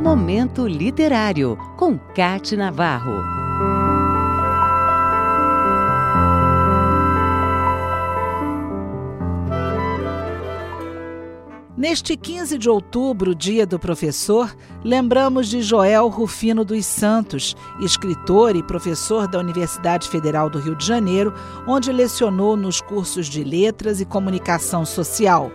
Momento Literário, com Cate Navarro. Neste 15 de outubro, dia do professor, lembramos de Joel Rufino dos Santos, escritor e professor da Universidade Federal do Rio de Janeiro, onde lecionou nos cursos de Letras e Comunicação Social.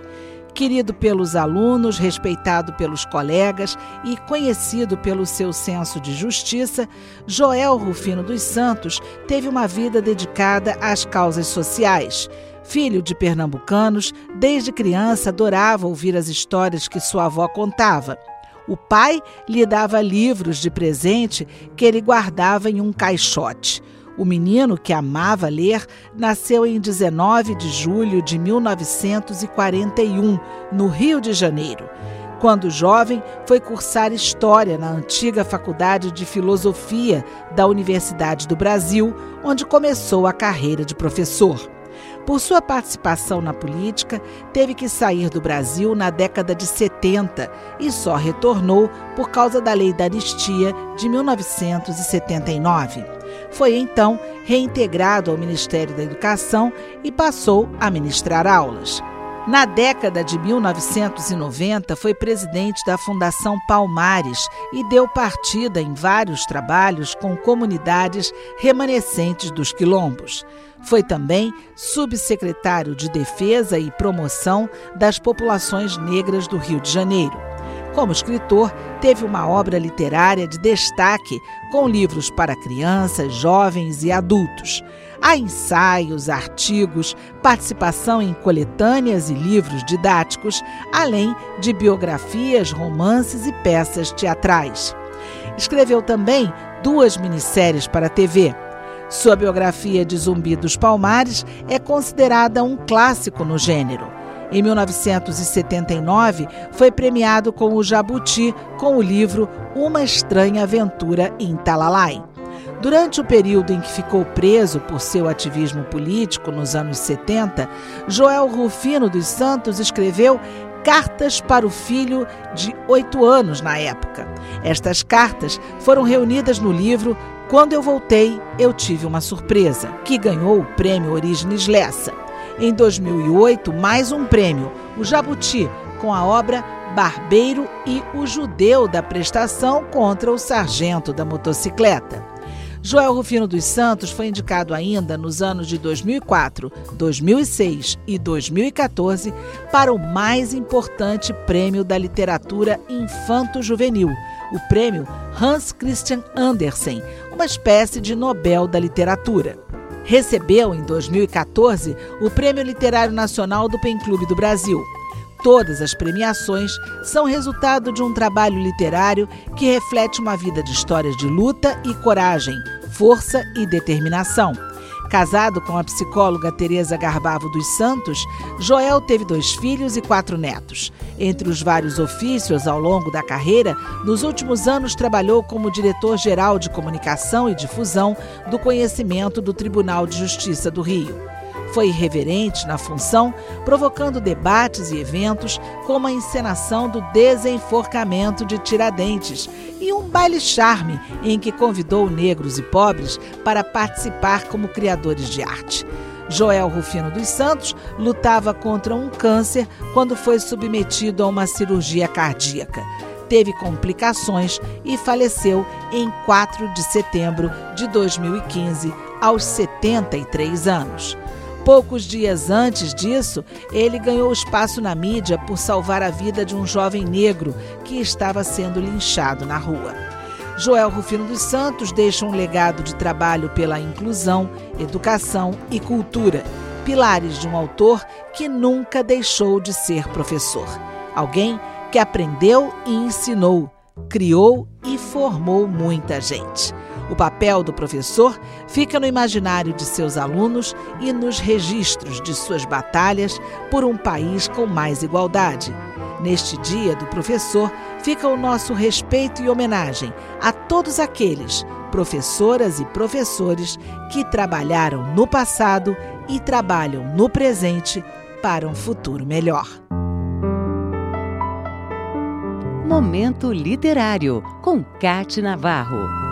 Querido pelos alunos, respeitado pelos colegas e conhecido pelo seu senso de justiça, Joel Rufino dos Santos teve uma vida dedicada às causas sociais. Filho de pernambucanos, desde criança adorava ouvir as histórias que sua avó contava. O pai lhe dava livros de presente que ele guardava em um caixote. O menino, que amava ler, nasceu em 19 de julho de 1941, no Rio de Janeiro. Quando jovem, foi cursar História na antiga Faculdade de Filosofia da Universidade do Brasil, onde começou a carreira de professor. Por sua participação na política, teve que sair do Brasil na década de 70 e só retornou por causa da Lei da Anistia de 1979. Foi então reintegrado ao Ministério da Educação e passou a ministrar aulas. Na década de 1990, foi presidente da Fundação Palmares e deu partida em vários trabalhos com comunidades remanescentes dos quilombos. Foi também subsecretário de Defesa e Promoção das Populações Negras do Rio de Janeiro. Como escritor, teve uma obra literária de destaque com livros para crianças, jovens e adultos. Há ensaios, artigos, participação em coletâneas e livros didáticos, além de biografias, romances e peças teatrais. Escreveu também duas minisséries para a TV. Sua biografia de Zumbi dos Palmares é considerada um clássico no gênero. Em 1979, foi premiado com o Jabuti com o livro Uma Estranha Aventura em Talalai. Durante o período em que ficou preso por seu ativismo político nos anos 70, Joel Rufino dos Santos escreveu cartas para o filho de oito anos na época. Estas cartas foram reunidas no livro Quando Eu Voltei, Eu Tive uma Surpresa, que ganhou o prêmio Origens Lessa. Em 2008, mais um prêmio, o Jabuti, com a obra Barbeiro e o Judeu da Prestação contra o Sargento da Motocicleta. Joel Rufino dos Santos foi indicado ainda nos anos de 2004, 2006 e 2014 para o mais importante prêmio da literatura infanto-juvenil, o prêmio Hans Christian Andersen, uma espécie de Nobel da literatura. Recebeu, em 2014, o Prêmio Literário Nacional do Pen Clube do Brasil. Todas as premiações são resultado de um trabalho literário que reflete uma vida de histórias de luta e coragem, força e determinação. Casado com a psicóloga Teresa Garbavo dos Santos, Joel teve dois filhos e quatro netos. Entre os vários ofícios ao longo da carreira, nos últimos anos trabalhou como diretor-geral de comunicação e difusão do conhecimento do Tribunal de Justiça do Rio. Foi irreverente na função, provocando debates e eventos, como a encenação do desenforcamento de Tiradentes e um baile charme em que convidou negros e pobres para participar como criadores de arte. Joel Rufino dos Santos lutava contra um câncer quando foi submetido a uma cirurgia cardíaca. Teve complicações e faleceu em 4 de setembro de 2015, aos 73 anos. Poucos dias antes disso, ele ganhou espaço na mídia por salvar a vida de um jovem negro que estava sendo linchado na rua. Joel Rufino dos Santos deixa um legado de trabalho pela inclusão, educação e cultura, pilares de um autor que nunca deixou de ser professor. Alguém que aprendeu e ensinou, criou e formou muita gente. O papel do professor fica no imaginário de seus alunos e nos registros de suas batalhas por um país com mais igualdade. Neste Dia do Professor, fica o nosso respeito e homenagem a todos aqueles, professoras e professores, que trabalharam no passado e trabalham no presente para um futuro melhor. Momento Literário, com Cate Navarro.